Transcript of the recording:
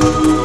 you.